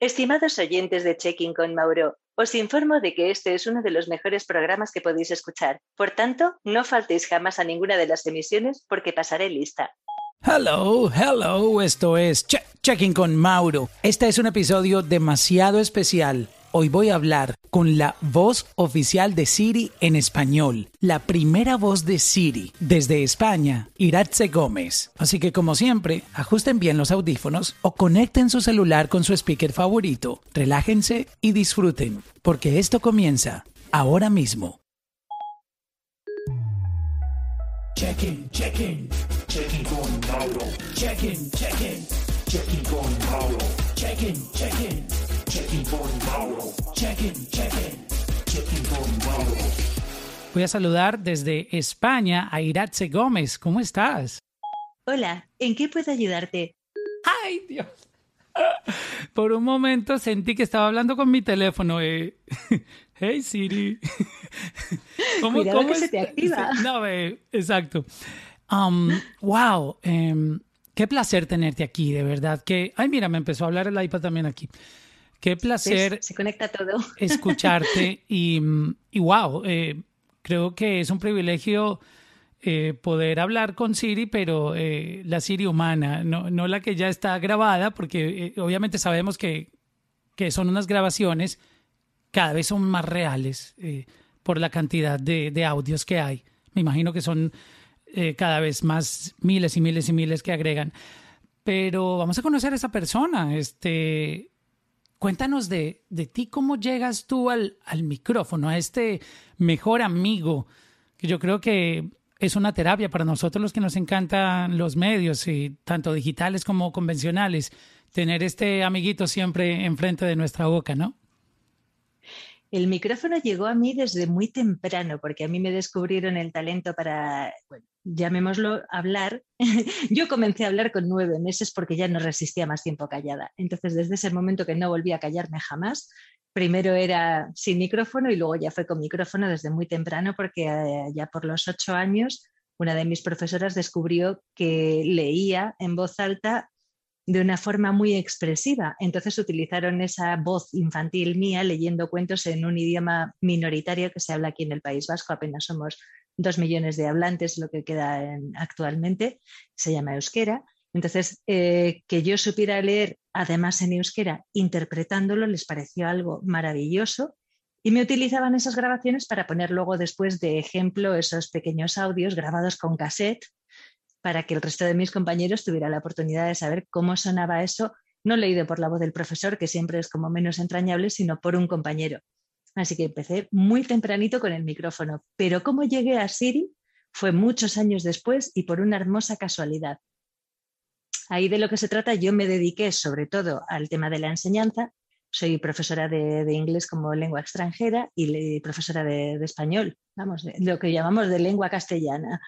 Estimados oyentes de Checking con Mauro, os informo de que este es uno de los mejores programas que podéis escuchar. Por tanto, no faltéis jamás a ninguna de las emisiones porque pasaré lista. Hello, hello, esto es Checking con Mauro. Este es un episodio demasiado especial Hoy voy a hablar con la voz oficial de Siri en español, la primera voz de Siri desde España, Iratze Gómez. Así que como siempre, ajusten bien los audífonos o conecten su celular con su speaker favorito, relájense y disfruten, porque esto comienza ahora mismo. Con Mauro. Check-in, check-in. Voy a saludar desde España a Iratze Gómez. ¿Cómo estás? Hola, ¿en qué puedo ayudarte? ¡Ay, Dios! Por un momento sentí que estaba hablando con mi teléfono. Eh. Hey Siri. ¿Cómo, cómo que se te activa. No, exacto. Um, wow. Em, qué placer tenerte aquí, de verdad. Que, ay, mira, me empezó a hablar el iPad también aquí. Qué placer. Se conecta todo. Escucharte y, y wow, eh, creo que es un privilegio eh, poder hablar con Siri, pero eh, la Siri humana, no, no, la que ya está grabada, porque obviamente sabemos que, que, son unas grabaciones, cada vez son más reales por la cantidad de, de, audios que hay. Me imagino que son cada vez más miles y miles y miles que agregan. Pero vamos a conocer a esa persona. Este, Cuéntanos de, de ti, cómo llegas tú al, al micrófono, a este mejor amigo, que yo creo que es una terapia para nosotros los que nos encantan los medios, y tanto digitales como convencionales, tener este amiguito siempre enfrente de nuestra boca, ¿no? El micrófono llegó a mí desde muy temprano, porque a mí me descubrieron el talento para, llamémoslo, hablar. Yo comencé a hablar con nueve meses porque ya no resistía más tiempo callada. Entonces, desde ese momento que no volví a callarme jamás, primero era sin micrófono y luego ya fue con micrófono desde muy temprano, porque eh, ya por los ocho años una de mis profesoras descubrió que leía en voz alta de una forma muy expresiva. Entonces utilizaron esa voz infantil mía leyendo cuentos en un idioma minoritario que se habla aquí en el País Vasco. Apenas somos dos millones de hablantes, lo que queda actualmente. Se llama euskera. Entonces, eh, que yo supiera leer, además en euskera, interpretándolo, les pareció algo maravilloso. Y me utilizaban esas grabaciones para poner luego después de ejemplo esos pequeños audios grabados con cassette para que el resto de mis compañeros tuviera la oportunidad de saber cómo sonaba eso, no leído por la voz del profesor, que siempre es como menos entrañable, sino por un compañero. Así que empecé muy tempranito con el micrófono, pero cómo llegué a Siri fue muchos años después y por una hermosa casualidad. Ahí de lo que se trata, yo me dediqué sobre todo al tema de la enseñanza. Soy profesora de, inglés como lengua extranjera y profesora de, de español, vamos, lo que llamamos de lengua castellana.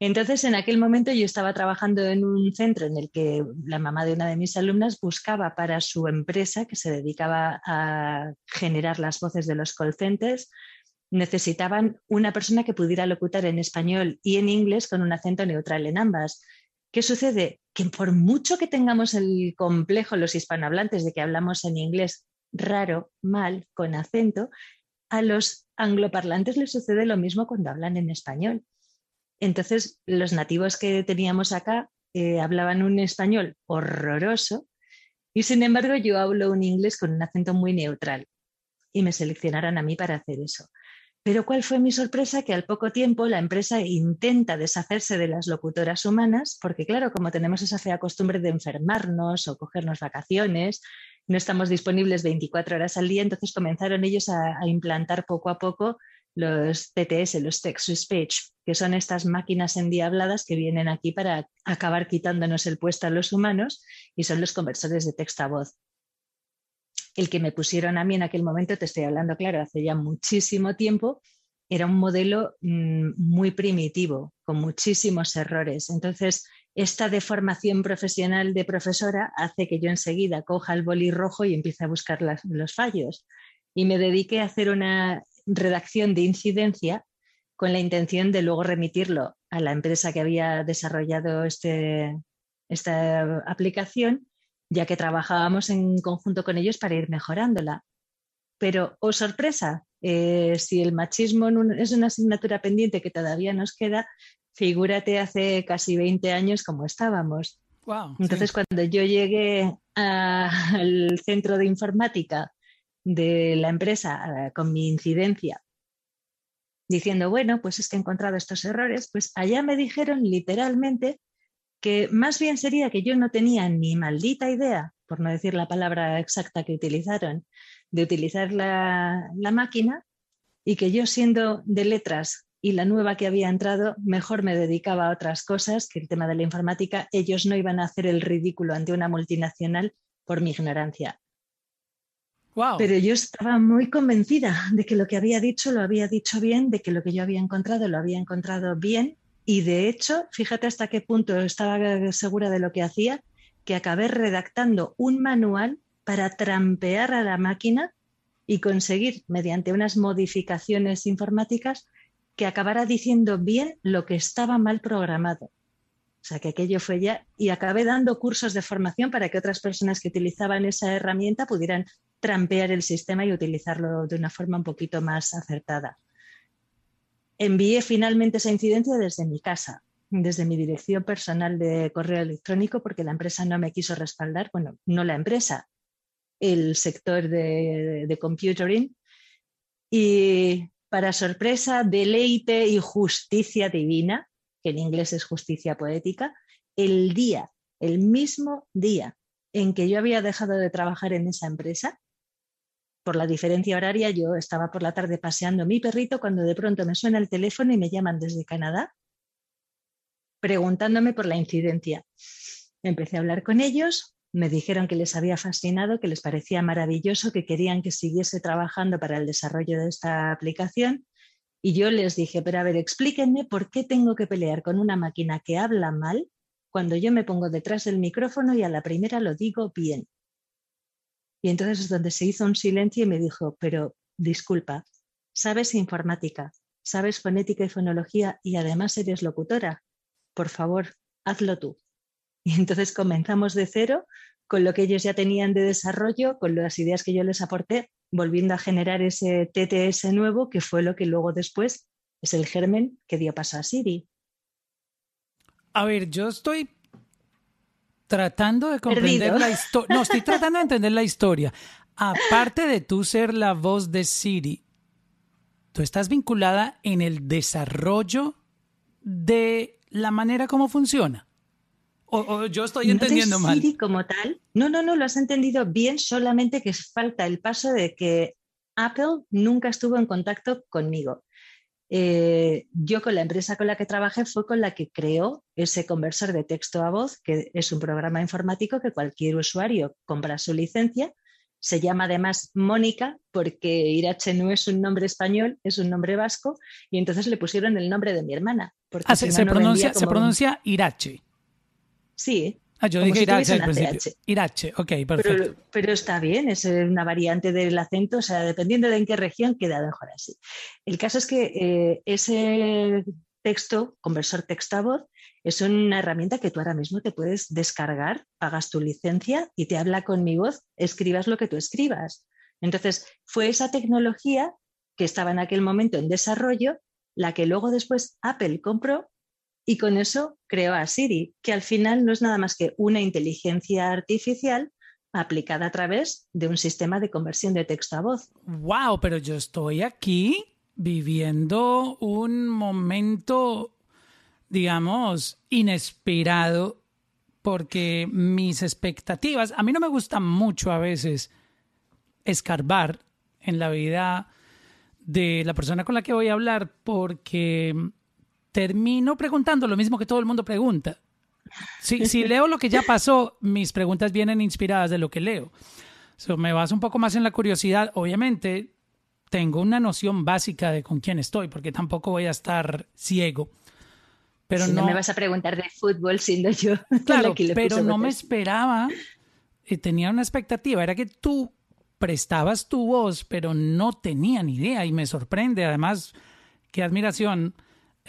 Entonces, en aquel momento yo estaba trabajando en un centro en el que la mamá de una de mis alumnas buscaba para su empresa, que se dedicaba a generar las voces de los call necesitaban una persona que pudiera locutar en español y en inglés con un acento neutral en ambas. ¿Qué sucede? Que por mucho que tengamos el complejo los hispanohablantes de que hablamos en inglés raro, mal, con acento, a los angloparlantes les sucede lo mismo cuando hablan en español. Entonces, los nativos que teníamos acá eh, hablaban un español horroroso y sin embargo yo hablo un inglés con un acento muy neutral y me seleccionaron a mí para hacer eso. Pero ¿cuál fue mi sorpresa? Que al poco tiempo la empresa intenta deshacerse de las locutoras humanas, porque claro, como tenemos esa fea costumbre de enfermarnos o cogernos vacaciones, no estamos disponibles 24 horas al día, entonces comenzaron ellos a implantar poco a poco los TTS, los text to speech, que son estas máquinas endiabladas que vienen aquí para acabar quitándonos el puesto a los humanos y son los conversores de texto a voz. El que me pusieron a mí en aquel momento, te estoy hablando, claro, hace ya muchísimo tiempo, era un modelo mm, muy primitivo, con muchísimos errores. Entonces, esta deformación profesional de profesora hace que yo enseguida coja el boli rojo y empiece a buscar los fallos. Y me dediqué a hacer una redacción de incidencia con la intención de luego remitirlo a la empresa que había desarrollado este, esta aplicación ya que trabajábamos en conjunto con ellos para ir mejorándola. Pero, oh sorpresa, eh, si el machismo es una asignatura pendiente que todavía nos queda, figúrate hace casi 20 años como estábamos. Entonces, cuando yo llegué al centro de informática de la empresa con mi incidencia, diciendo, bueno, pues es que he encontrado estos errores, pues allá me dijeron literalmente que más bien sería que yo no tenía ni maldita idea, por no decir la palabra exacta que utilizaron, de utilizar la, la máquina y que yo siendo de letras y la nueva que había entrado, mejor me dedicaba a otras cosas que el tema de la informática. Ellos no iban a hacer el ridículo ante una multinacional por mi ignorancia. Pero yo estaba muy convencida de que lo que había dicho lo había dicho bien, de que lo que yo había encontrado lo había encontrado bien. Y de hecho, fíjate hasta qué punto estaba segura de lo que hacía, que acabé redactando un manual para trampear a la máquina y conseguir, mediante unas modificaciones informáticas, que acabara diciendo bien lo que estaba mal programado. O sea, que aquello fue ya, y acabé dando cursos de formación para que otras personas que utilizaban esa herramienta pudieran trampear el sistema y utilizarlo de una forma un poquito más acertada. Envié finalmente esa incidencia desde mi casa, desde mi dirección personal de correo electrónico, porque la empresa no me quiso respaldar, bueno, no la empresa, el sector de, de computering. Y para sorpresa, deleite y justicia divina, que en inglés es justicia poética, el día, el mismo día en que yo había dejado de trabajar en esa empresa, por la diferencia horaria, yo estaba por la tarde paseando mi perrito cuando de pronto me suena el teléfono y me llaman desde Canadá preguntándome por la incidencia. Empecé a hablar con ellos, me dijeron que les había fascinado, que les parecía maravilloso, que querían que siguiese trabajando para el desarrollo de esta aplicación. Y yo les dije, pero a ver, explíquenme por qué tengo que pelear con una máquina que habla mal cuando yo me pongo detrás del micrófono y a la primera lo digo bien. Y entonces es donde se hizo un silencio y me dijo, pero disculpa, sabes informática, sabes fonética y fonología y además eres locutora. Por favor, hazlo tú. Y entonces comenzamos de cero con lo que ellos ya tenían de desarrollo, con las ideas que yo les aporté, volviendo a generar ese TTS nuevo, que fue lo que luego después es el germen que dio paso a Siri. A ver, yo estoy tratando de comprender la historia. No, estoy tratando de entender la historia. Aparte de tú ser la voz de Siri, tú estás vinculada en el desarrollo de la manera como funciona. O, yo estoy entendiendo mal. Siri como tal, no, no, no, lo has entendido bien, solamente que falta el paso de que Apple nunca estuvo en contacto conmigo. Eh, yo con la empresa con la que trabajé fue con la que creó ese conversor de texto a voz, que es un programa informático que cualquier usuario compra su licencia. Se llama además Mónica porque Irache no es un nombre español, es un nombre vasco, y entonces le pusieron el nombre de mi hermana. Ah, se, pronuncia, se pronuncia Irache. Sí. Ah, yo dije Irache al principio. Irache, ok, perfecto. Pero, está bien, es una variante del acento, o sea, dependiendo de en qué región queda mejor así. El caso es que eh, ese texto, conversor texto a voz, es una herramienta que tú ahora mismo te puedes descargar, pagas tu licencia y te habla con mi voz, escribas lo que tú escribas. Entonces, fue esa tecnología que estaba en aquel momento en desarrollo la que luego después Apple compró y con eso creó a Siri, que al final no es nada más que una inteligencia artificial aplicada a través de un sistema de conversión de texto a voz. ¡Wow! Pero yo estoy aquí viviendo un momento, digamos, inesperado, porque mis expectativas, a mí no me gusta mucho a veces escarbar en la vida de la persona con la que voy a hablar, porque termino preguntando lo mismo que todo el mundo pregunta. Si, si leo lo que ya pasó, mis preguntas vienen inspiradas de lo que leo. So, me baso un poco más en la curiosidad. Obviamente, tengo una noción básica de con quién estoy, porque tampoco voy a estar ciego. Pero no, me vas a preguntar de fútbol siendo yo. Claro, pero no me esperaba. y eh, tenía una expectativa. Era que tú prestabas tu voz, pero no tenía ni idea. Y me sorprende, además, qué admiración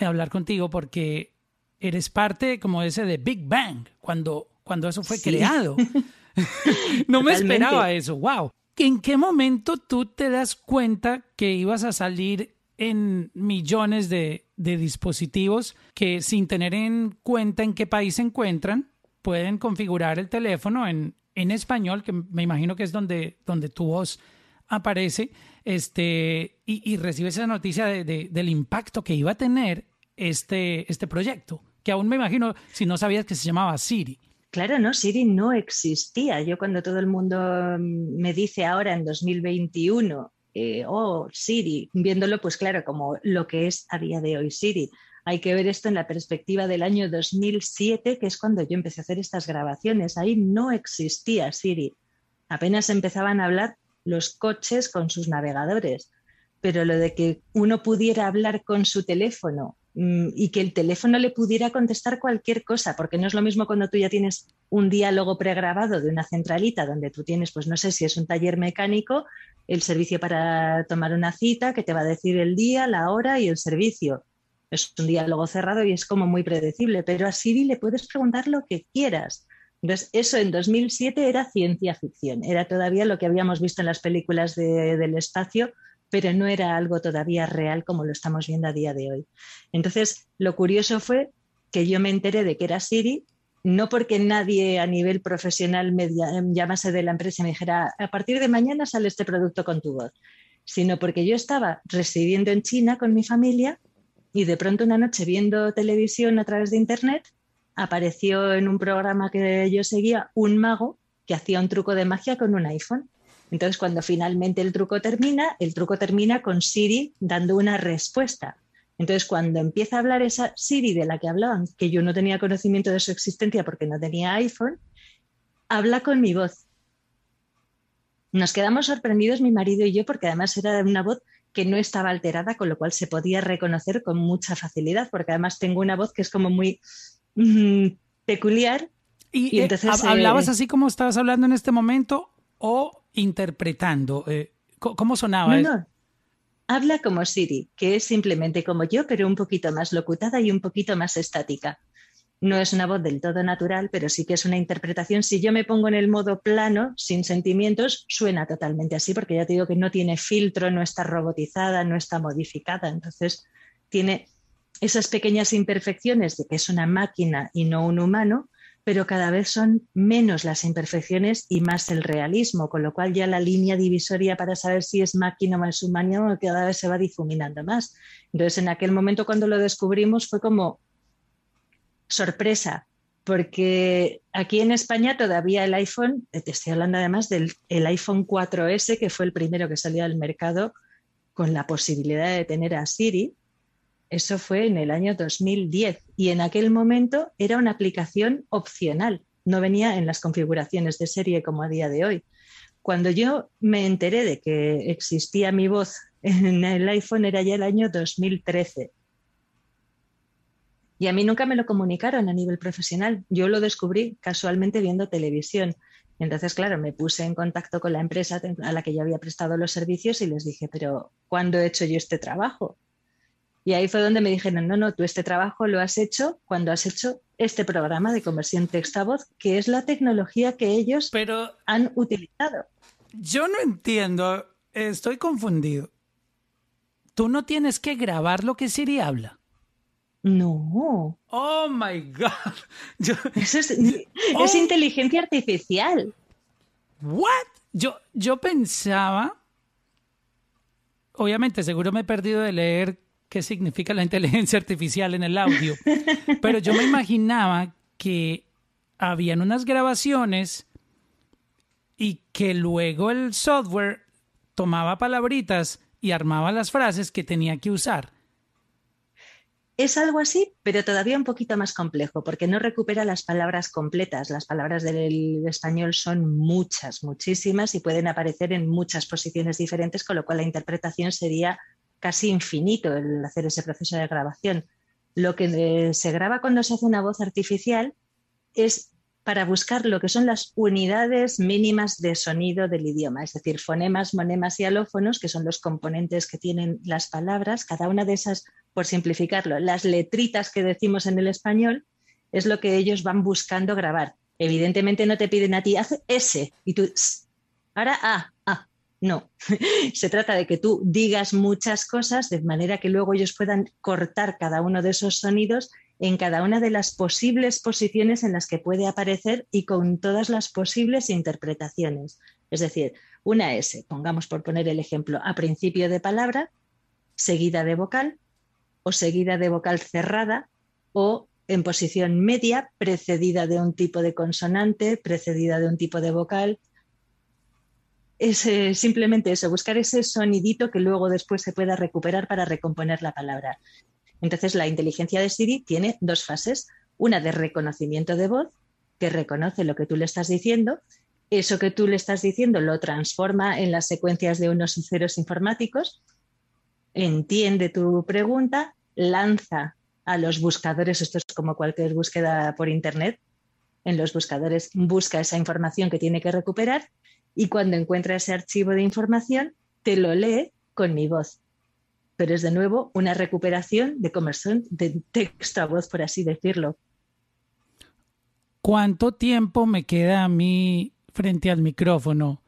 hablar contigo porque eres parte como ese de Big Bang, cuando, cuando eso fue creado. no me esperaba eso, wow. ¿En qué momento tú te das cuenta que ibas a salir en millones de, dispositivos que sin tener en cuenta en qué país se encuentran, pueden configurar el teléfono en, en español, que me imagino que es donde, donde tu voz aparece, este, y, recibes esa noticia del impacto que iba a tener este, este proyecto, que aún me imagino si no sabías que se llamaba Siri. Claro, no, Siri no existía. Yo cuando todo el mundo mm, me dice ahora en 2021, eh, oh, Siri, viéndolo pues claro, como lo que es a día de hoy Siri. Hay que ver esto en la perspectiva del año 2007, que es cuando yo empecé a hacer estas grabaciones. Ahí no existía Siri. Apenas empezaban a hablar los coches con sus navegadores. Pero lo de que uno pudiera hablar con su teléfono Mm, y que el teléfono le pudiera contestar cualquier cosa, porque no es lo mismo cuando tú ya tienes un diálogo pregrabado de una centralita donde tú tienes, pues no sé si es un taller mecánico, el servicio para tomar una cita que te va a decir el día, la hora y el servicio. Es un diálogo cerrado y es como muy predecible, pero a Siri le puedes preguntar lo que quieras. Entonces, eso en 2007 era ciencia ficción, era todavía lo que habíamos visto en las películas del espacio, pero no era algo todavía real como lo estamos viendo a día de hoy. Entonces, lo curioso fue que yo me enteré de que era Siri, no porque nadie a nivel profesional me llamase de la empresa y me dijera, a partir de mañana sale este producto con tu voz, sino porque yo estaba residiendo en China con mi familia y de pronto una noche viendo televisión a través de Internet, apareció en un programa que yo seguía un mago que hacía un truco de magia con un iPhone. Entonces, cuando finalmente el truco termina, el truco termina con Siri dando una respuesta. Entonces, cuando empieza a hablar esa Siri de la que hablaban, que yo no tenía conocimiento de su existencia porque no tenía iPhone, habla con mi voz. Nos quedamos sorprendidos mi marido y yo porque además era una voz que no estaba alterada, con lo cual se podía reconocer con mucha facilidad, porque además tengo una voz que es como muy mm, peculiar. ¿Y, eh, entonces, hablabas eh, así como estabas hablando en este momento o interpretando? Eh, ¿Cómo sonaba? No, Habla como Siri, que es simplemente como yo, pero un poquito más locutada y un poquito más estática. No es una voz del todo natural, pero sí que es una interpretación. Si yo me pongo en el modo plano, sin sentimientos, suena totalmente así, porque ya te digo que no tiene filtro, no está robotizada, no está modificada. Entonces, tiene esas pequeñas imperfecciones de que es una máquina y no un humano, pero cada vez son menos las imperfecciones y más el realismo, con lo cual ya la línea divisoria para saber si es máquina o es humano cada vez se va difuminando más. Entonces, en aquel momento cuando lo descubrimos fue como sorpresa, porque aquí en España todavía el iPhone, te estoy hablando además del iPhone 4S, que fue el primero que salió al mercado con la posibilidad de tener a Siri, eso fue en el año 2010 y en aquel momento era una aplicación opcional, no venía en las configuraciones de serie como a día de hoy. Cuando yo me enteré de que existía mi voz en el iPhone era ya el año 2013. Y a mí nunca me lo comunicaron a nivel profesional. Yo lo descubrí casualmente viendo televisión. Entonces, claro, me puse en contacto con la empresa a la que yo había prestado los servicios y les dije, pero ¿cuándo he hecho yo este trabajo? Y ahí fue donde me dijeron, no, no, tú este trabajo lo has hecho cuando has hecho este programa de conversión texto a voz, que es la tecnología que ellos han utilizado. Yo no entiendo, estoy confundido. Tú no tienes que grabar lo que Siri habla. No. Oh my God. Eso es, oh. inteligencia artificial. ¿What? Yo, yo pensaba. Obviamente, seguro me he perdido de leer qué significa la inteligencia artificial en el audio, pero yo me imaginaba que habían unas grabaciones y que luego el software tomaba palabritas y armaba las frases que tenía que usar. Es algo así, pero todavía un poquito más complejo, porque no recupera las palabras completas. Las palabras del español son muchas, muchísimas, y pueden aparecer en muchas posiciones diferentes, con lo cual la interpretación sería casi infinito el hacer ese proceso de grabación. Lo que eh, se graba cuando se hace una voz artificial es para buscar lo que son las unidades mínimas de sonido del idioma, es decir, fonemas, monemas y alófonos, que son los componentes que tienen las palabras. Cada una de esas, por simplificarlo, las letritas que decimos en el español, es lo que ellos van buscando grabar. Evidentemente no te piden a ti, haz S y tú, ahora A, A. No, se trata de que tú digas muchas cosas de manera que luego ellos puedan cortar cada uno de esos sonidos en cada una de las posibles posiciones en las que puede aparecer y con todas las posibles interpretaciones. Es decir, una S, pongamos por poner el ejemplo, a principio de palabra, seguida de vocal o seguida de vocal cerrada o en posición media, precedida de un tipo de consonante, precedida de un tipo de vocal. Es simplemente eso, buscar ese sonidito que luego después se pueda recuperar para recomponer la palabra. Entonces, la inteligencia de Siri tiene dos fases. Una de reconocimiento de voz, que reconoce lo que tú le estás diciendo. Eso que tú le estás diciendo lo transforma en las secuencias de unos y ceros informáticos, entiende tu pregunta, lanza a los buscadores, esto es como cualquier búsqueda por Internet, en los buscadores busca esa información que tiene que recuperar y cuando encuentra ese archivo de información, te lo lee con mi voz. Pero es de nuevo una recuperación de conversión de texto a voz, por así decirlo. ¿Cuánto tiempo me queda a mí frente al micrófono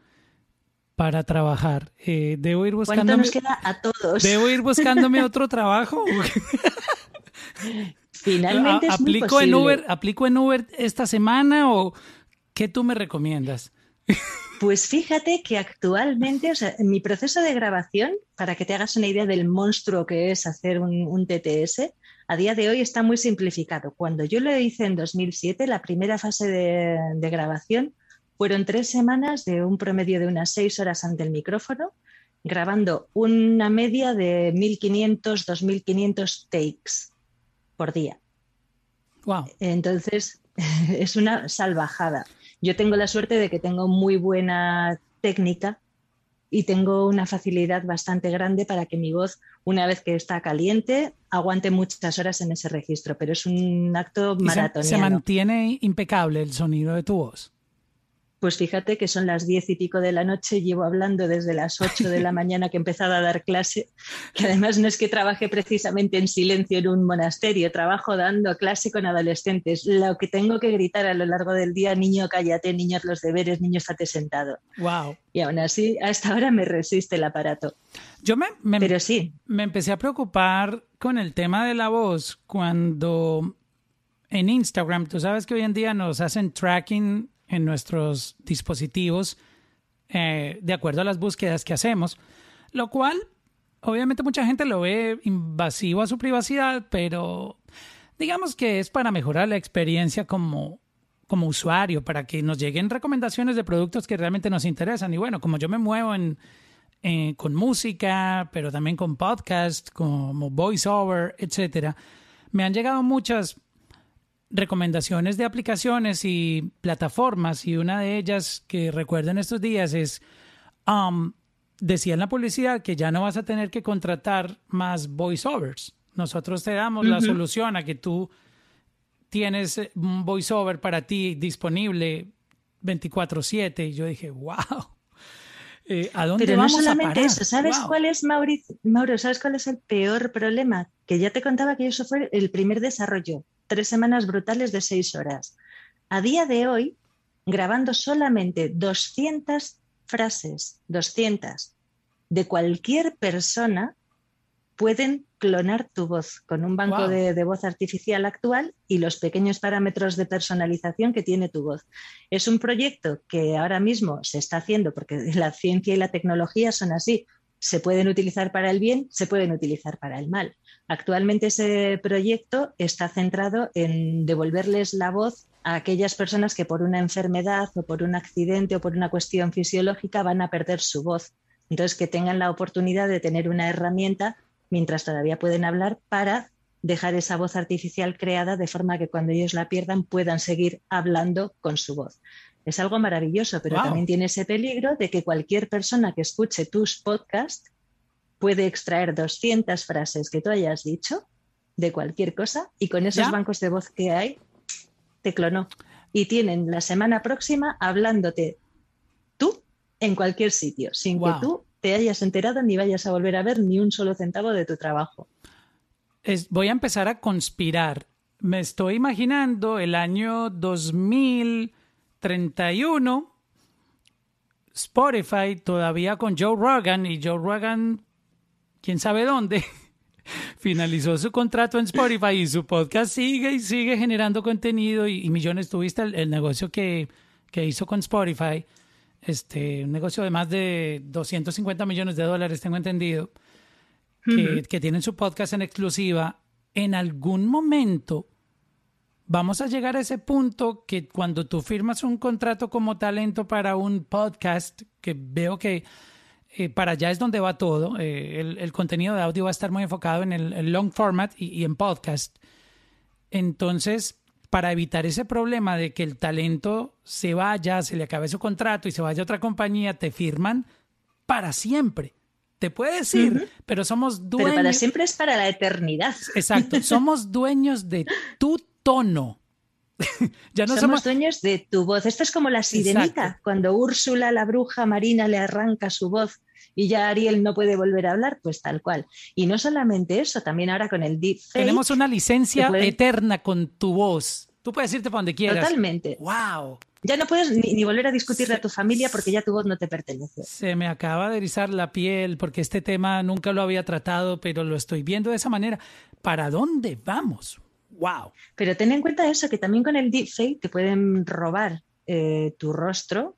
para trabajar? Eh, ¿Debo ir buscando nos queda a todos? ¿Debo ir buscándome otro trabajo? Finalmente es ¿Aplico muy en Uber, ¿Aplico en Uber esta semana o qué tú me recomiendas? Pues fíjate que actualmente, o sea, en mi proceso de grabación, para que te hagas una idea del monstruo que es hacer un, TTS, a día de hoy está muy simplificado. Cuando yo lo hice en 2007, la primera fase de, de grabación fueron tres semanas de un promedio de unas seis horas ante el micrófono, grabando una media de 1.500, 2.500 takes por día. Wow. Entonces, es una salvajada. Yo tengo la suerte de que tengo muy buena técnica y tengo una facilidad bastante grande para que mi voz, una vez que está caliente, aguante muchas horas en ese registro, pero es un acto maratoniano. Se, se mantiene impecable el sonido de tu voz. Pues fíjate que son las diez y pico de la noche, llevo hablando desde las ocho de la mañana que he empezado a dar clase, que además no es que trabaje precisamente en silencio en un monasterio, trabajo dando clase con adolescentes. Lo que tengo que gritar a lo largo del día, niño, cállate, niños, los deberes, niño, estate sentado. Wow. Y aún así, hasta ahora me resiste el aparato. Yo me, me, Pero sí. me empecé a preocupar con el tema de la voz cuando en Instagram, tú sabes que hoy en día nos hacen tracking en nuestros dispositivos eh, de acuerdo a las búsquedas que hacemos, lo cual obviamente mucha gente lo ve invasivo a su privacidad, pero digamos que es para mejorar la experiencia como, como usuario, para que nos lleguen recomendaciones de productos que realmente nos interesan. Y bueno, como yo me muevo en, con música, pero también con podcast, como voiceover, etcétera, me han llegado muchas recomendaciones de aplicaciones y plataformas y una de ellas que recuerdo en estos días es, um, decía en la publicidad que ya no vas a tener que contratar más voiceovers. Nosotros te damos la solución a que tú tienes un voiceover para ti disponible 24/7 y yo dije, wow. Eh, ¿A dónde Pero vamos no solamente a parar? eso, ¿sabes cuál es, Mauricio? Mauro, ¿sabes cuál es el peor problema? Que ya te contaba que eso fue el primer desarrollo tres semanas brutales de seis horas. A día de hoy, grabando solamente 200 frases, 200, de cualquier persona, pueden clonar tu voz con un banco de, de, voz artificial actual y los pequeños parámetros de personalización que tiene tu voz. Es un proyecto que ahora mismo se está haciendo porque la ciencia y la tecnología son así. Se pueden utilizar para el bien, se pueden utilizar para el mal. Actualmente ese proyecto está centrado en devolverles la voz a aquellas personas que por una enfermedad o por un accidente o por una cuestión fisiológica van a perder su voz. Entonces, que tengan la oportunidad de tener una herramienta mientras todavía pueden hablar para dejar esa voz artificial creada de forma que cuando ellos la pierdan puedan seguir hablando con su voz. Es algo maravilloso, pero wow. también tiene ese peligro de que cualquier persona que escuche tus podcasts puede extraer 200 frases que tú hayas dicho de cualquier cosa y con esos ¿Ya? bancos de voz que hay, te clonó. Y tienen la semana próxima hablándote tú en cualquier sitio, sin wow. que tú te hayas enterado ni vayas a volver a ver ni un solo centavo de tu trabajo. Es, voy a empezar a conspirar. Me estoy imaginando el año 31, Spotify todavía con Joe Rogan y Joe Rogan, quién sabe dónde, finalizó su contrato en Spotify y su podcast sigue y sigue generando contenido y, millones. Tuviste el, negocio que, que, hizo con Spotify, este, un negocio de más de 250 millones de dólares, tengo entendido, que, que tienen su podcast en exclusiva. En algún momento vamos a llegar a ese punto que cuando tú firmas un contrato como talento para un podcast, que veo que eh, para allá es donde va todo, eh, el, contenido de audio va a estar muy enfocado en el, long format y, en podcast. Entonces, para evitar ese problema de que el talento se vaya, se le acabe su contrato y se vaya a otra compañía, te firman para siempre. Te puede decir, pero somos dueños. Pero para siempre es para la eternidad. Exacto, somos dueños de tu tono. ya no somos, dueños de tu voz. Esto es como la sirenita, cuando Úrsula, la bruja marina, le arranca su voz y ya Ariel no puede volver a hablar, pues tal cual. Y no solamente eso, también ahora con el deepfake. Tenemos una licencia eterna con tu voz. Tú puedes irte para donde quieras. Totalmente. ¡Wow! Ya no puedes ni, volver a discutirle a tu familia porque ya tu voz no te pertenece. Se me acaba de erizar la piel porque este tema nunca lo había tratado, pero lo estoy viendo de esa manera. ¿Para dónde vamos? Wow. Pero ten en cuenta eso, que también con el deepfake te pueden robar eh, tu rostro.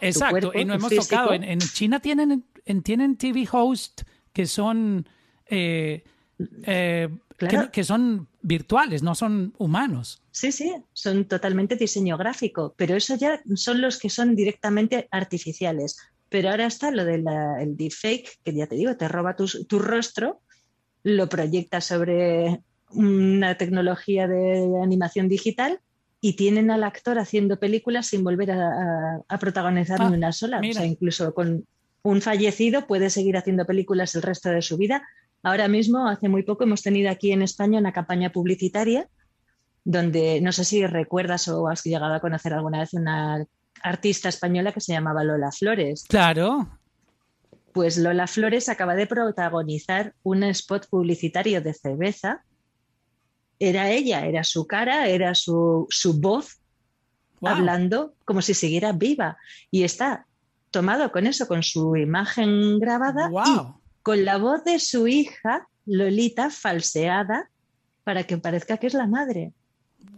exacto, y no hemos tocado. En, China tienen, tienen TV host que son eh, eh, que, son virtuales, no son humanos. Sí, sí, son totalmente diseño gráfico, pero eso ya son los que son directamente artificiales. Pero ahora está lo del deepfake, que ya te digo, te roba tu, tu rostro, lo proyecta sobre una tecnología de animación digital y tienen al actor haciendo películas sin volver a, protagonizar ni ah, una sola. O sea, incluso con un fallecido puede seguir haciendo películas el resto de su vida. Ahora mismo, hace muy poco, hemos tenido aquí en España una campaña publicitaria donde no sé si recuerdas o has llegado a conocer alguna vez una artista española que se llamaba Lola Flores. Claro. Pues Lola Flores acaba de protagonizar un spot publicitario de cerveza era ella, era su cara, era su, voz hablando como si siguiera viva. Y está tomado con eso, con su imagen grabada y con la voz de su hija, Lolita, falseada para que parezca que es la madre.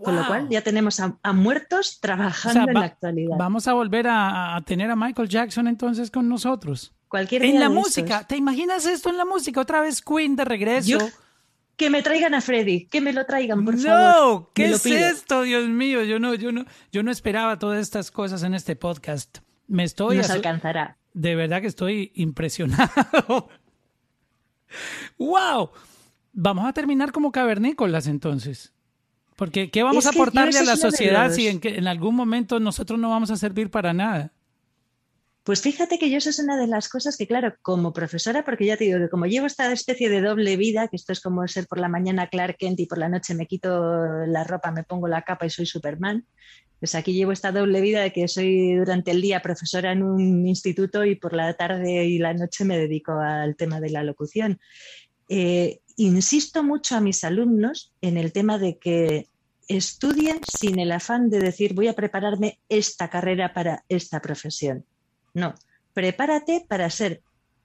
Con lo cual ya tenemos a, muertos trabajando en la actualidad. Vamos a volver a, tener a Michael Jackson entonces con nosotros. Cualquier en la música, ¿te imaginas esto en la música? Otra vez Queen de regreso que me traigan a Freddy, que me lo traigan, por favor. No, ¿qué es esto, Dios mío? Yo no, yo no, yo no esperaba todas estas cosas en este podcast. Me estoy. Nos alcanzará. De verdad que estoy impresionado. ¡Wow! Vamos a terminar como cavernícolas entonces. Porque, ¿qué vamos a aportarle a la sociedad si en, que, en algún momento nosotros no vamos a servir para nada? Pues fíjate que yo eso es una de las cosas que, claro, como profesora, porque ya te digo que como llevo esta especie de doble vida, que esto es como ser por la mañana Clark Kent y por la noche me quito la ropa, me pongo la capa y soy Superman, pues aquí llevo esta doble vida de que soy durante el día profesora en un instituto y por la tarde y la noche me dedico al tema de la locución. Eh, insisto mucho a mis alumnos en el tema de que estudien sin el afán de decir voy a prepararme esta carrera para esta profesión no, prepárate para ser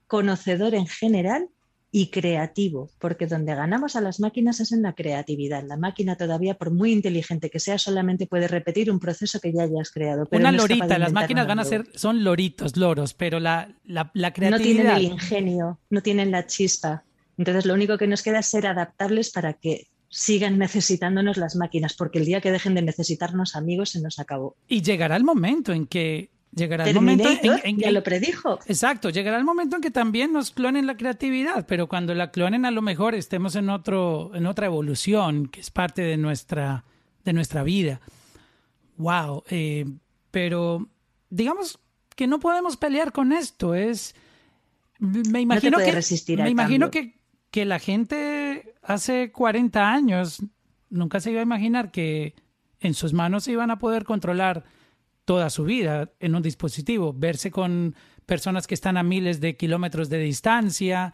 conocedor en general y creativo, porque donde ganamos a las máquinas es en la creatividad. La máquina todavía, por muy inteligente que sea, solamente puede repetir un proceso que ya hayas creado. Una lorita, las máquinas van a ser, son loritos, loros, pero la, la, creatividad... No tienen el ingenio, no tienen la chispa. Entonces lo único que nos queda es ser adaptables para que sigan necesitándonos las máquinas, porque el día que dejen de necesitarnos amigos se nos acabó. Y llegará el momento en que Llegará el momento en, que lo predijo. Exacto, llegará el momento en que también nos clonen la creatividad, pero cuando la clonen a lo mejor estemos en otro en otra evolución que es parte de nuestra de nuestra vida. Wow, eh, pero digamos que no podemos pelear con esto, es me imagino que resistir me imagino que que la gente hace 40 años nunca se iba a imaginar que en sus manos se iban a poder controlar toda su vida en un dispositivo, verse con personas que están a miles de kilómetros de distancia,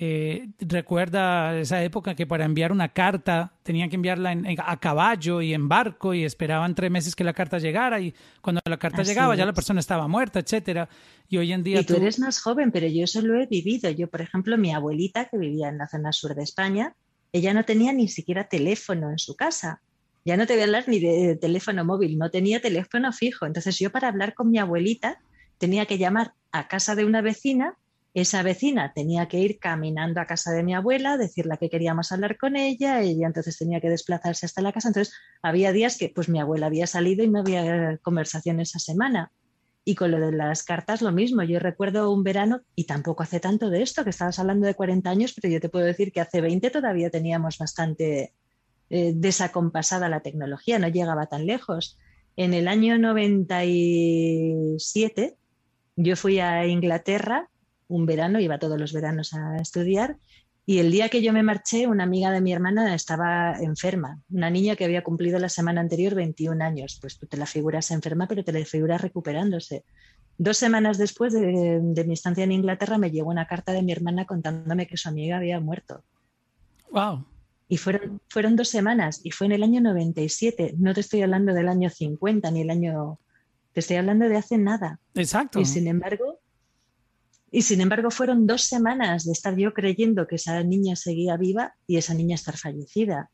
eh, recuerda esa época que para enviar una carta tenían que enviarla a caballo y en barco y esperaban tres meses que la carta llegara y cuando la carta llegaba ya la persona estaba muerta, etcétera. Y hoy en día y tú, eres más joven, pero yo eso lo he vivido. Yo, por ejemplo, mi abuelita que vivía en la zona sur de España, ella no tenía ni siquiera teléfono en su casa. Ya no te voy a hablar ni de teléfono móvil, no tenía teléfono fijo. Entonces yo para hablar con mi abuelita tenía que llamar a casa de una vecina esa vecina tenía que ir caminando a casa de mi abuela, decirle que queríamos hablar con ella, ella entonces tenía que desplazarse hasta la casa. Entonces, había días que pues mi abuela había salido y no había conversación esa semana. Y con lo de las cartas lo mismo. Yo recuerdo un verano, y tampoco hace tanto de esto, que estabas hablando de 40 años, pero yo te puedo decir que hace 20 todavía teníamos bastante eh, desacompasada la tecnología, no llegaba tan lejos. En el año 97 yo fui a Inglaterra un verano, iba todos los veranos a estudiar, y el día que yo me marché, una amiga de mi hermana estaba enferma, una niña que había cumplido la semana anterior 21 años. Pues tú te la figuras enferma, pero te la figuras recuperándose. Dos semanas después de, mi estancia en Inglaterra me llegó una carta de mi hermana contándome que su amiga había muerto. ¡Wow! Y fueron, fueron dos semanas y fue en el año 97. No te estoy hablando del año 50 ni el año... Te estoy hablando de hace nada. Exacto. Y sin embargo, y sin embargo, fueron dos semanas de estar yo creyendo que esa niña seguía viva y esa niña estar fallecida.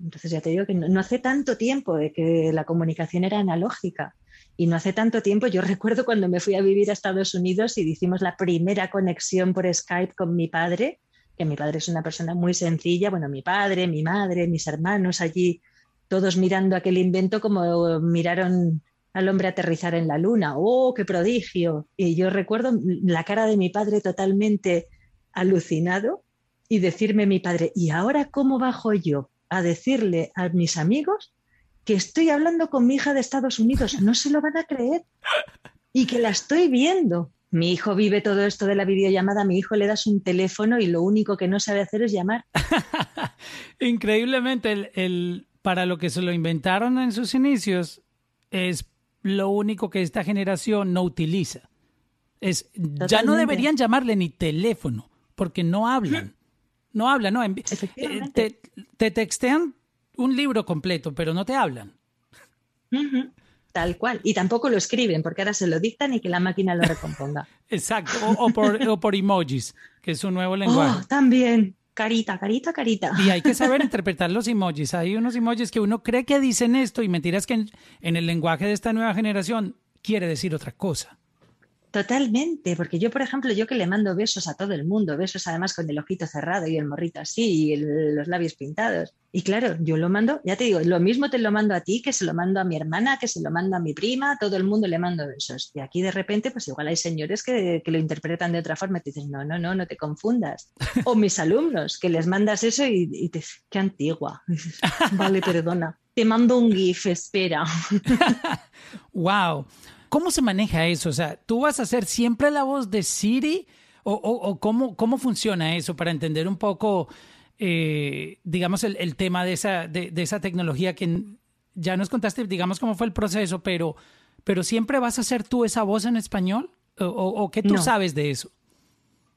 Entonces ya te digo que no, hace tanto tiempo de que la comunicación era analógica. Y no hace tanto tiempo, yo recuerdo cuando me fui a vivir a Estados Unidos y hicimos la primera conexión por Skype con mi padre, que mi padre es una persona muy sencilla, bueno, mi padre, mi madre, mis hermanos allí, todos mirando aquel invento como miraron al hombre aterrizar en la luna. ¡Oh, qué prodigio! Y yo recuerdo la cara de mi padre totalmente alucinado y decirme mi padre, ¿y ahora cómo bajo yo a decirle a mis amigos que estoy hablando con mi hija de Estados Unidos? No se lo van a creer. Y que la estoy viendo. Mi hijo vive todo esto de la videollamada, a mi hijo le das un teléfono y lo único que no sabe hacer es llamar. Increíblemente, el, el, para lo que se lo inventaron en sus inicios es lo único que esta generación no utiliza. Es, ya no deberían llamarle ni teléfono, porque no hablan. No hablan, no. Eh, te, te, textean un libro completo, pero no te hablan. Tal cual. Y tampoco lo escriben, porque ahora se lo dictan y que la máquina lo recomponga. Exacto. O, por, o, por, emojis, que es un nuevo lenguaje. Oh, también carita, carita, carita. Y hay que saber interpretar los emojis. Hay unos emojis que uno cree que dicen esto y mentiras que en, el lenguaje de esta nueva generación quiere decir otra cosa. Totalmente, porque yo, por ejemplo, yo que le mando besos a todo el mundo, besos además con el ojito cerrado y el morrito así y los labios pintados. Y claro, yo lo mando, ya te digo, lo mismo te lo mando a ti, que se lo mando a mi hermana, que se lo mando a mi prima, todo el mundo le mando besos. Y aquí de repente, pues igual hay señores que, lo interpretan de otra forma y te dicen, no, no, no, no te confundas. O mis alumnos, que les mandas eso y, y te qué antigua. vale, perdona. Te mando un GIF, espera. wow. ¿Cómo se maneja eso? O sea, ¿tú vas a ser siempre la voz de Siri? ¿O, cómo, cómo funciona eso para entender un poco, eh, digamos, el, tema de esa, de, esa tecnología que ya nos contaste, digamos, cómo fue el proceso, pero, pero siempre vas a ser tú esa voz en español? ¿O, qué tú sabes de eso?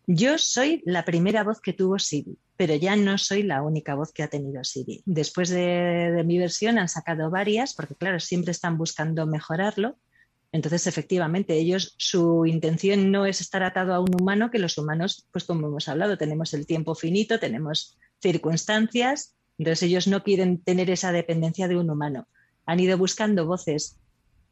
Yo soy la primera voz que tuvo Siri, pero ya no soy la única voz que ha tenido Siri. Después de, de mi versión han sacado varias, porque claro, siempre están buscando mejorarlo. Entonces, efectivamente, ellos, su intención no es estar atado a un humano, que los humanos, pues como hemos hablado, tenemos el tiempo finito, tenemos circunstancias, entonces ellos no quieren tener esa dependencia de un humano. Han ido buscando voces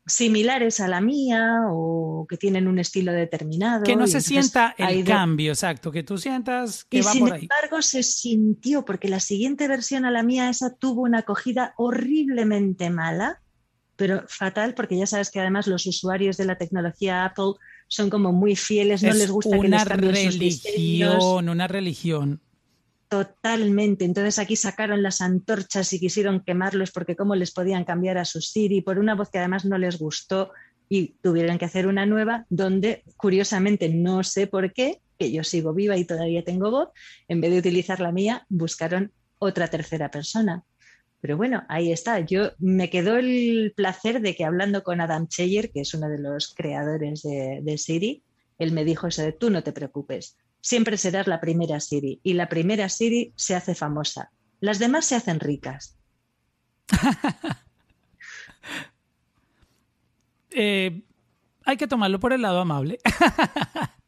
similares a la mía o que tienen un estilo determinado. Que no se sienta el cambio, exacto, que tú sientas que y va sin por ahí. embargo se sintió, porque la siguiente versión a la mía, esa tuvo una acogida horriblemente mala pero fatal porque ya sabes que además los usuarios de la tecnología Apple son como muy fieles, no les gusta que les religión, una religión. Totalmente. Entonces aquí sacaron las antorchas y quisieron quemarlos porque cómo les podían cambiar a su Siri por una voz que además no les gustó y tuvieron que hacer una nueva donde curiosamente no sé por qué, que yo sigo viva y todavía tengo voz, en vez de utilizar la mía, buscaron otra tercera persona. Pero bueno, ahí está. Yo me quedó el placer de que hablando con Adam Cheyer, que es uno de los creadores de, Siri, él me dijo eso de tú no te preocupes. siempre serás la primera Siri y la primera Siri se hace famosa. Las demás se hacen ricas. Eh, hay que tomarlo por el lado amable.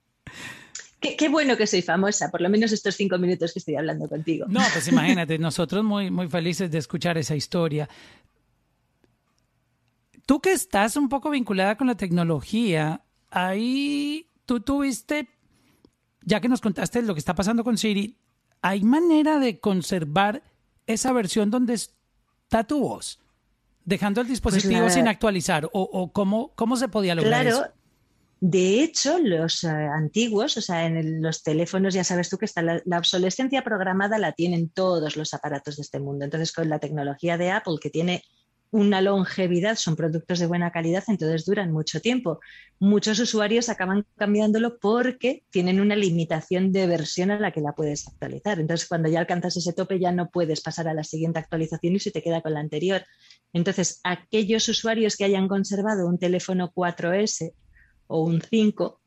Qué, bueno que soy famosa, por lo menos estos cinco minutos que estoy hablando contigo. No, pues imagínate, nosotros muy, muy felices de escuchar esa historia. Tú que estás un poco vinculada con la tecnología, ahí tú tuviste, ya que nos contaste lo que está pasando con Siri, ¿hay manera de conservar esa versión donde está tu voz? Dejando el pues dispositivo sin actualizar, o, cómo, cómo se podía lograr claro, de hecho, los eh, antiguos, o sea, en los teléfonos, ya sabes tú que está la, obsolescencia programada la tienen todos los aparatos de este mundo. Entonces, con la tecnología de Apple, que tiene una longevidad, son productos de buena calidad, entonces duran mucho tiempo. Muchos usuarios acaban cambiándolo porque tienen una limitación de versión a la que la puedes actualizar. Entonces, cuando ya alcanzas ese tope, ya no puedes pasar a la siguiente actualización y se te queda con la anterior. Entonces, aquellos usuarios que hayan conservado un teléfono 4S o un 5,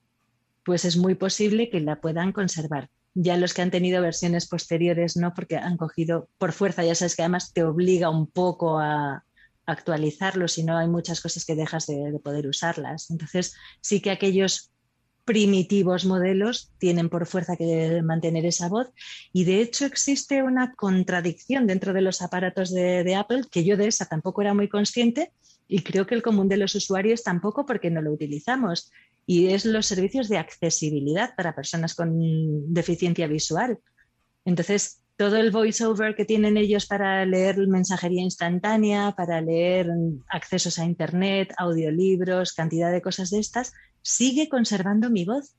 pues es muy posible que la puedan conservar. Ya los que han tenido versiones posteriores no, porque han cogido por fuerza, ya sabes que además te obliga un poco a actualizarlo, si no hay muchas cosas que dejas de, poder usarlas. Entonces, sí que aquellos primitivos modelos tienen por fuerza que mantener esa voz y de hecho existe una contradicción dentro de los aparatos de, Apple que yo de esa tampoco era muy consciente y creo que el común de los usuarios tampoco porque no lo utilizamos. Y es los servicios de accesibilidad para personas con deficiencia visual. Entonces, todo el voiceover que tienen ellos para leer mensajería instantánea, para leer accesos a Internet, audiolibros, cantidad de cosas de estas, sigue conservando mi voz.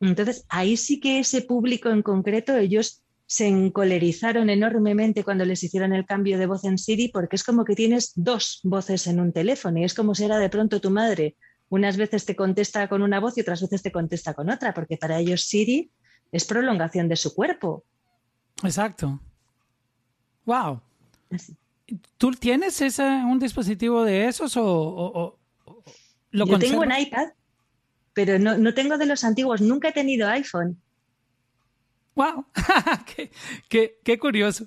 Entonces, ahí sí que ese público en concreto, ellos se encolerizaron enormemente cuando les hicieron el cambio de voz en Siri porque es como que tienes dos voces en un teléfono y es como si era de pronto tu madre. Unas veces te contesta con una voz y otras veces te contesta con otra, porque para ellos Siri es prolongación de su cuerpo. Exacto. Wow. ¿Tú tienes un dispositivo de esos o, lo Yo tengo un iPad, pero no, no tengo de los antiguos. Nunca he tenido iPhone. ¡Wow! qué, curioso!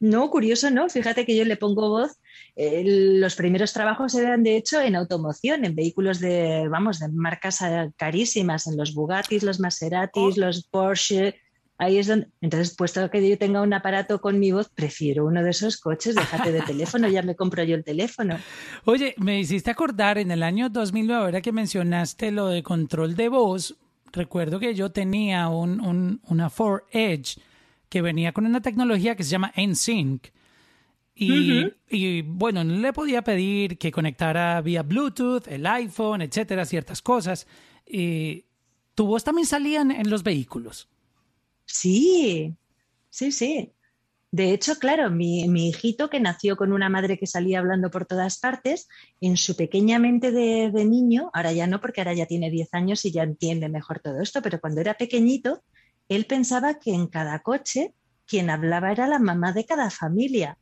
No, curioso no. Fíjate que yo le pongo voz. los primeros trabajos eran, de hecho, en automoción, en vehículos de, vamos, de marcas carísimas, en los Bugattis, los Maseratis, oh. los Porsche. Ahí es donde. Entonces, puesto que yo tenga un aparato con mi voz, prefiero uno de esos coches. Déjate de teléfono, ya me compro yo el teléfono. Oye, me hiciste acordar en el año 2009, ahora que mencionaste lo de control de voz, recuerdo que yo tenía un, una 4Edge que venía con una tecnología que se llama NSYNC. Y, y, bueno, no le podía pedir que conectara vía Bluetooth, el iPhone, etcétera, ciertas cosas. Y ¿Tu voz también salía en los vehículos? Sí, sí, sí. De hecho, claro, mi, hijito que nació con una madre que salía hablando por todas partes, en su pequeña mente de, niño, ahora ya no porque ahora ya tiene 10 años y ya entiende mejor todo esto, pero cuando era pequeñito, él pensaba que en cada coche quien hablaba era la mamá de cada familia.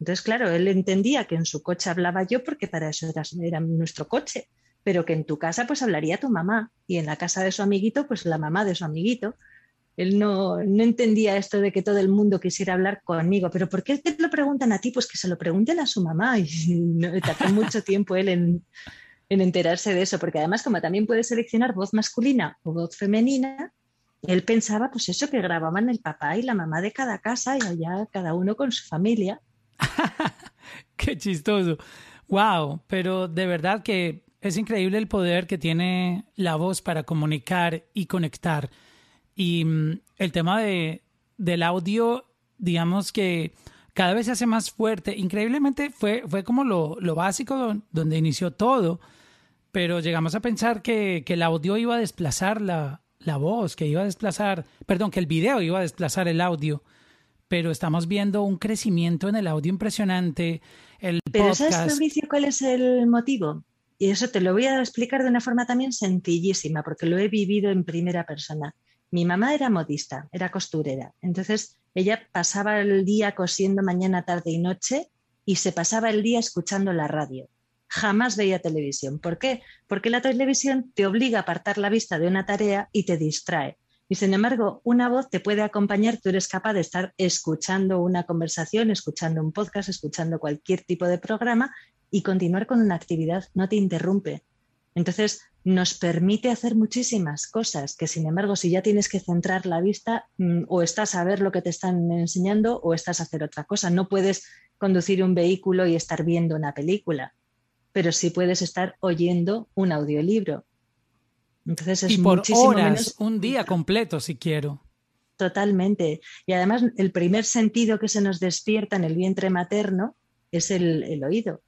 Entonces, claro, él entendía que en su coche hablaba yo porque para eso era, era nuestro coche, pero que en tu casa pues hablaría tu mamá y en la casa de su amiguito pues la mamá de su amiguito. Él no, entendía esto de que todo el mundo quisiera hablar conmigo. ¿Pero por qué te lo preguntan a ti? Pues que se lo pregunten a su mamá. Y no, tardó mucho tiempo él en, enterarse de eso, porque además como también puede seleccionar voz masculina o voz femenina, él pensaba pues eso, que grababan el papá y la mamá de cada casa y allá cada uno con su familia. Qué chistoso. Wow, pero de verdad que es increíble el poder que tiene la voz para comunicar y conectar. Y mm, el tema de, del audio, digamos que cada vez se hace más fuerte. Increíblemente fue, fue como lo, lo básico donde inició todo, pero llegamos a pensar que, que el audio iba a desplazar la, la, voz, que iba a desplazar, perdón, que el video iba a desplazar el audio. Pero estamos viendo un crecimiento en el audio impresionante. El pero ¿sabes, Fabricio, cuál es el motivo? Y eso te lo voy a explicar de una forma también sencillísima, porque lo he vivido en primera persona. Mi mamá era modista, era costurera. Entonces ella pasaba el día cosiendo mañana, tarde y noche y se pasaba el día escuchando la radio. jamás veía televisión. ¿Por qué? Porque la televisión te obliga a apartar la vista de una tarea y te distrae. Y sin embargo, una voz te puede acompañar, tú eres capaz de estar escuchando una conversación, escuchando un podcast, escuchando cualquier tipo de programa y continuar con una actividad, no te interrumpe. Entonces, nos permite hacer muchísimas cosas que, sin embargo, si ya tienes que centrar la vista, mm, o estás a ver lo que te están enseñando o estás a hacer otra cosa. No puedes conducir un vehículo y estar viendo una película, pero sí puedes estar oyendo un audiolibro. Entonces es y por horas, un día completo si quiero. Totalmente. Y además el primer sentido que se nos despierta en el vientre materno es el oído.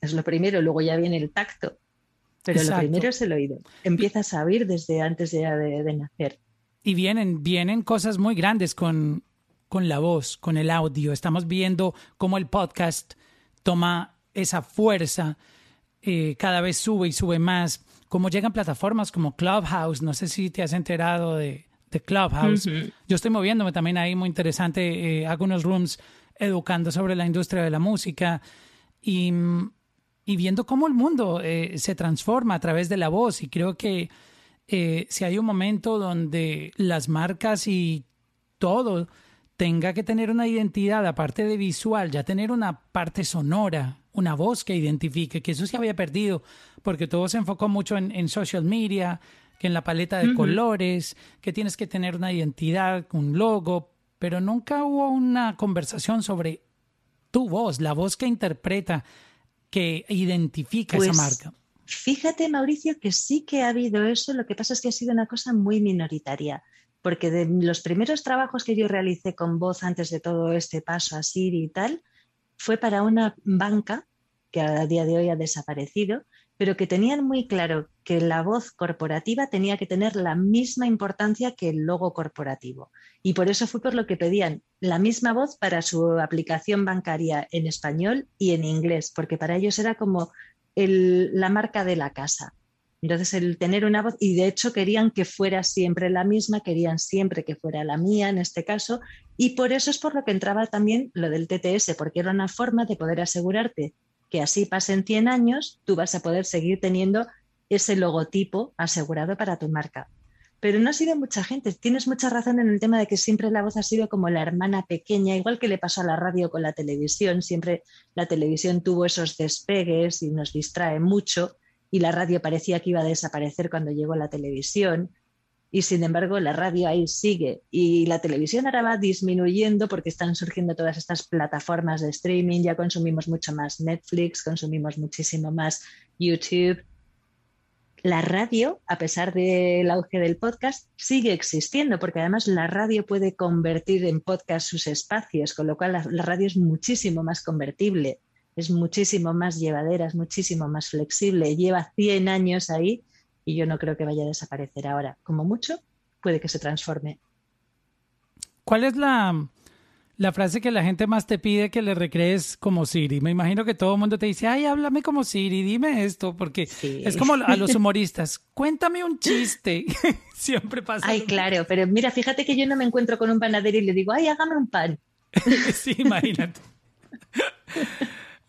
Es lo primero, luego ya viene el tacto pero lo primero es el oído. Empiezas a oír desde antes de, de, nacer. Y vienen, vienen cosas muy grandes con, con la voz, con el audio. Estamos viendo cómo el podcast toma esa fuerza, eh, cada vez sube y sube más. Cómo llegan plataformas como Clubhouse. No sé si te has enterado de, de Clubhouse. Yo estoy moviéndome también ahí, muy interesante. Eh, hago unos rooms educando sobre la industria de la música. Y mm, y viendo cómo el mundo eh, se transforma a través de la voz. Y creo que eh, si hay un momento donde las marcas y todo tenga que tener una identidad, aparte de visual, ya tener una parte sonora, una voz que identifique, que eso se había perdido, porque todo se enfocó mucho en, social media, que en la paleta de colores, que tienes que tener una identidad, un logo, pero nunca hubo una conversación sobre tu voz, la voz que interpreta que identifica esa pues, marca. Fíjate, Mauricio, que sí que ha habido eso, lo que pasa es que ha sido una cosa muy minoritaria, porque de los primeros trabajos que yo realicé con voz antes de todo este paso a Siri y tal, fue para una banca que a día de hoy ha desaparecido, pero que tenían muy claro que la voz corporativa tenía que tener la misma importancia que el logo corporativo. Y por eso fue por lo que pedían la misma voz para su aplicación bancaria en español y en inglés, porque para ellos era como la marca de la casa. Entonces, el tener una voz, y de hecho querían que fuera siempre la misma, querían siempre que fuera la mía en este caso, y por eso es por lo que entraba también lo del TTS, porque era una forma de poder asegurarte que así pasen 100 años, tú vas a poder seguir teniendo ese logotipo asegurado para tu marca. Pero no ha sido mucha gente. Tienes mucha razón en el tema de que siempre la voz ha sido como la hermana pequeña, igual que le pasó a la radio con la televisión. Siempre la televisión tuvo esos despegues y nos distrae mucho y la radio parecía que iba a desaparecer cuando llegó la televisión y sin embargo la radio ahí sigue y la televisión ahora va disminuyendo porque están surgiendo todas estas plataformas de streaming, ya consumimos mucho más Netflix, consumimos muchísimo más YouTube. La radio, a pesar del auge del podcast, sigue existiendo porque además la radio puede convertir en podcast sus espacios, con lo cual la, radio es muchísimo más convertible, es muchísimo más llevadera, es muchísimo más flexible, lleva 100 años ahí y yo no creo que vaya a desaparecer ahora. Como mucho, puede que se transforme. ¿Cuál es la, la frase que la gente más te pide que le recrees como Siri? Me imagino que todo el mundo te dice, ay, háblame como Siri, dime esto, porque es como a los humoristas, cuéntame un chiste. Siempre pasa. Ay, claro, pero mira, fíjate que yo no me encuentro con un panadero y le digo, ay, hágame un pan. sí, imagínate.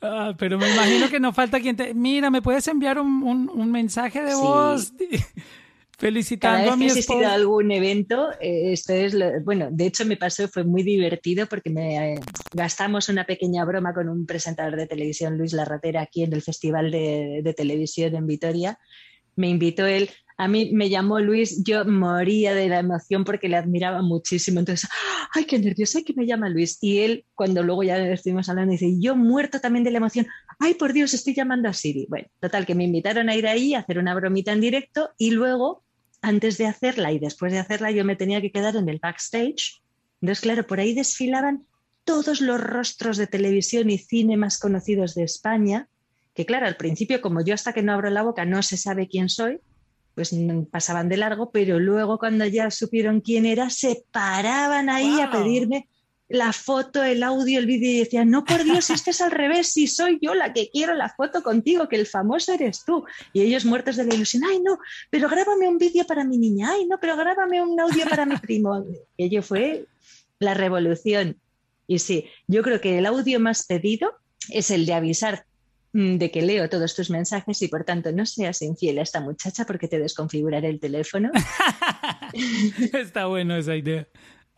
Ah, pero me imagino que no falta quien te... Mira, ¿me puedes enviar un, mensaje de voz? Felicitando a mi que esposa. algún evento, eh, esto es bueno, de hecho me pasó, fue muy divertido porque me eh, gastamos una pequeña broma con un presentador de televisión, Luis Larratera, aquí en el Festival de, de Televisión en Vitoria. Me invitó él, a mí me llamó Luis, yo moría de la emoción porque le admiraba muchísimo. Entonces, ay, qué nervioso, ay, que me llama Luis. Y él, cuando luego ya estuvimos hablando, dice, yo muerto también de la emoción, ay, por Dios, estoy llamando a Siri. Bueno, total, que me invitaron a ir ahí a hacer una bromita en directo y luego, antes de hacerla y después de hacerla, yo me tenía que quedar en el backstage. Entonces, claro, por ahí desfilaban todos los rostros de televisión y cine más conocidos de España, que claro, al principio, como yo hasta que no abro la boca no se sabe quién soy, pues pasaban de largo, pero luego cuando ya supieron quién era, se paraban ahí a pedirme la foto, el audio, el vídeo y decían, no, por Dios, este es al revés, si soy yo la que quiero la foto contigo, que el famoso eres tú. Y ellos muertos de la ilusión, ay, no, pero grábame un vídeo para mi niña, ay, no, pero grábame un audio para mi primo. Ello fue la revolución. Y sí, yo creo que el audio más pedido es el de avisar mm, de que leo todos tus mensajes y por tanto no seas infiel a esta muchacha porque te desconfiguraré el teléfono. Está bueno esa idea.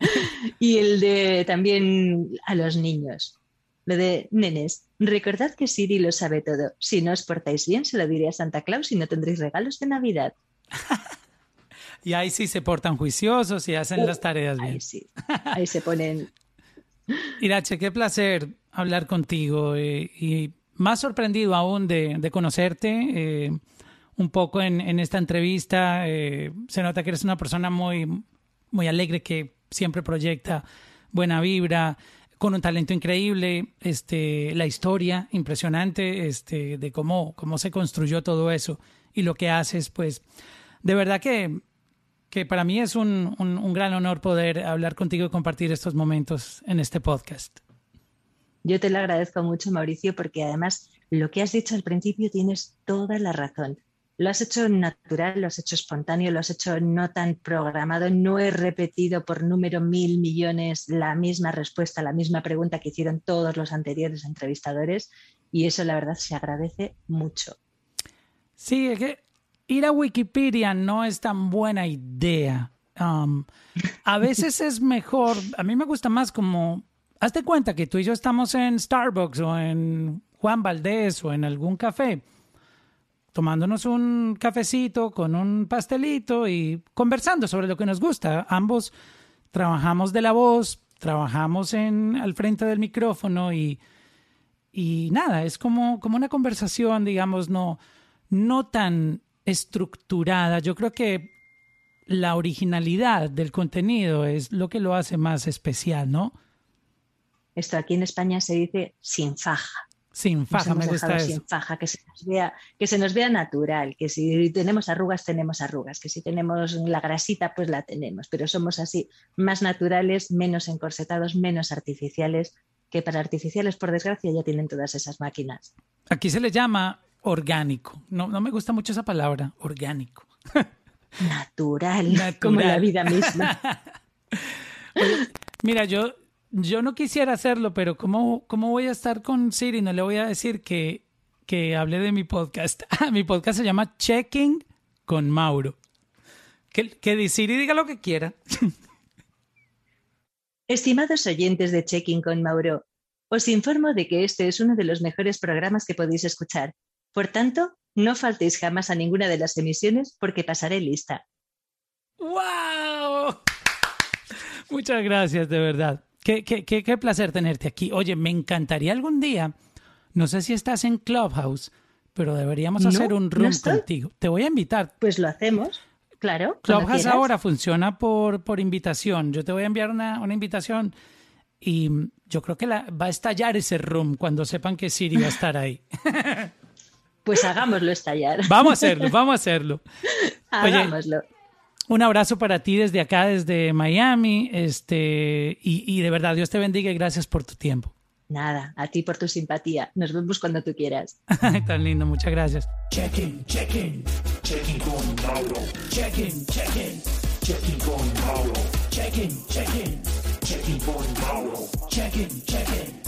y el de también a los niños. Lo de nenes, recordad que Siri lo sabe todo. Si no os portáis bien, se lo diré a Santa Claus y no tendréis regalos de Navidad. y ahí sí se portan juiciosos y hacen las tareas bien. Ahí sí, ahí se ponen. Irache, qué placer hablar contigo eh, y más sorprendido aún de, conocerte. Eh, un poco en, esta entrevista eh, se nota que eres una persona muy, muy alegre que siempre proyecta buena vibra, con un talento increíble, este, la historia impresionante este, de cómo, cómo se construyó todo eso y lo que haces, pues de verdad que, que para mí es un, un, gran honor poder hablar contigo y compartir estos momentos en este podcast. Yo te lo agradezco mucho, Mauricio, porque además lo que has dicho al principio tienes toda la razón lo has hecho natural, lo has hecho espontáneo, lo has hecho no tan programado, no he repetido por número mil millones la misma respuesta, la misma pregunta que hicieron todos los anteriores entrevistadores y eso la verdad se agradece mucho. Sí, es que ir a Wikipedia no es tan buena idea. A veces es mejor, a mí me gusta más como, hazte cuenta que tú y yo estamos en Starbucks o en Juan Valdés o en algún café tomándonos un cafecito con un pastelito y conversando sobre lo que nos gusta. Ambos trabajamos de la voz, trabajamos en, al frente del micrófono y, nada, es como, como una conversación, digamos, no, no tan estructurada. Yo creo que la originalidad del contenido es lo que lo hace más especial, ¿no? Esto aquí en España se dice sin faja. Sin faja, me gusta eso. Sin faja, que se, nos vea, que se nos vea natural, que si tenemos arrugas, tenemos arrugas, que si tenemos la grasita, pues la tenemos, pero somos así, más naturales, menos encorsetados, menos artificiales, que para artificiales, por desgracia, ya tienen todas esas máquinas. Aquí se le llama orgánico. No, no me gusta mucho esa palabra, orgánico. Natural, Natural. como la vida misma. mira, yo yo no quisiera hacerlo, pero ¿cómo, ¿cómo voy a estar con Siri? No le voy a decir que, que hable de mi podcast. mi podcast se llama Checking con Mauro. Que, que Siri diga lo que quiera. Estimados oyentes de Checking con Mauro, os informo de que este es uno de los mejores programas que podéis escuchar. Por tanto, no faltéis jamás a ninguna de las emisiones porque pasaré lista. ¡Wow! Muchas gracias, de verdad. Qué, qué, qué, placer tenerte aquí. Oye, me encantaría algún día, no sé si estás en Clubhouse, pero deberíamos hacer un room contigo. Te voy a invitar. Pues lo hacemos. Claro. Clubhouse ahora funciona por, por invitación. Yo te voy a enviar una, una invitación y yo creo que la, va a estallar ese room cuando sepan que Siri va a estar ahí. Pues hagámoslo estallar. Vamos a hacerlo, vamos a hacerlo. Hagámoslo. Un abrazo para ti desde acá, desde Miami. Este, y, de verdad, Dios te bendiga y gracias por tu tiempo. Nada, a ti por tu simpatía. Nos vemos cuando tú quieras. Tan lindo, muchas gracias. Check-in, check-in, check-in con Mauro. Check-in, check-in, check-in con Mauro. Check-in, check-in, check-in con Mauro. Check-in, check-in.